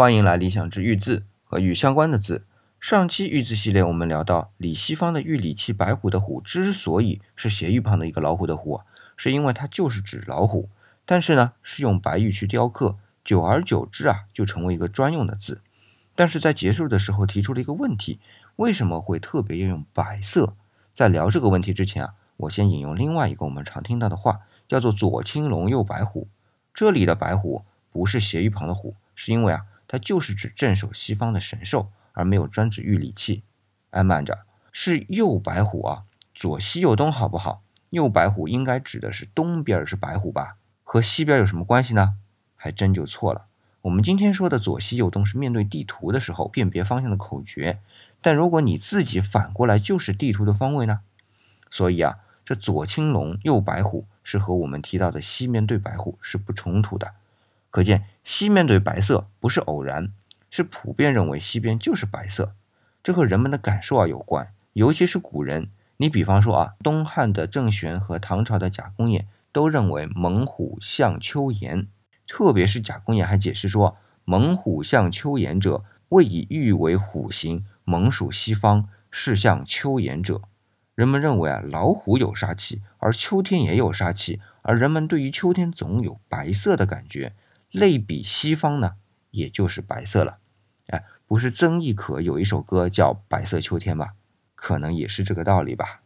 欢迎来理想之玉字和玉相关的字。上期玉字系列我们聊到，李西方的玉礼器白虎的虎之所以是斜玉旁的一个老虎的虎，是因为它就是指老虎，但是呢是用白玉去雕刻，久而久之啊就成为一个专用的字。但是在结束的时候提出了一个问题，为什么会特别要用白色？在聊这个问题之前啊，我先引用另外一个我们常听到的话，叫做左青龙右白虎。这里的白虎不是斜玉旁的虎，是因为啊。它就是指镇守西方的神兽，而没有专指玉礼器。哎，慢着，是右白虎啊，左西右东，好不好？右白虎应该指的是东边是白虎吧？和西边有什么关系呢？还真就错了。我们今天说的左西右东是面对地图的时候辨别方向的口诀，但如果你自己反过来就是地图的方位呢？所以啊，这左青龙右白虎是和我们提到的西面对白虎是不冲突的。可见西面对白色不是偶然，是普遍认为西边就是白色。这和人们的感受啊有关，尤其是古人。你比方说啊，东汉的郑玄和唐朝的贾公彦都认为猛虎象秋颜，特别是贾公彦还解释说，猛虎象秋颜者，谓以玉为虎形，猛属西方，是象秋颜者。人们认为啊，老虎有杀气，而秋天也有杀气，而人们对于秋天总有白色的感觉。类比西方呢，也就是白色了，哎，不是曾轶可有一首歌叫《白色秋天》吧？可能也是这个道理吧。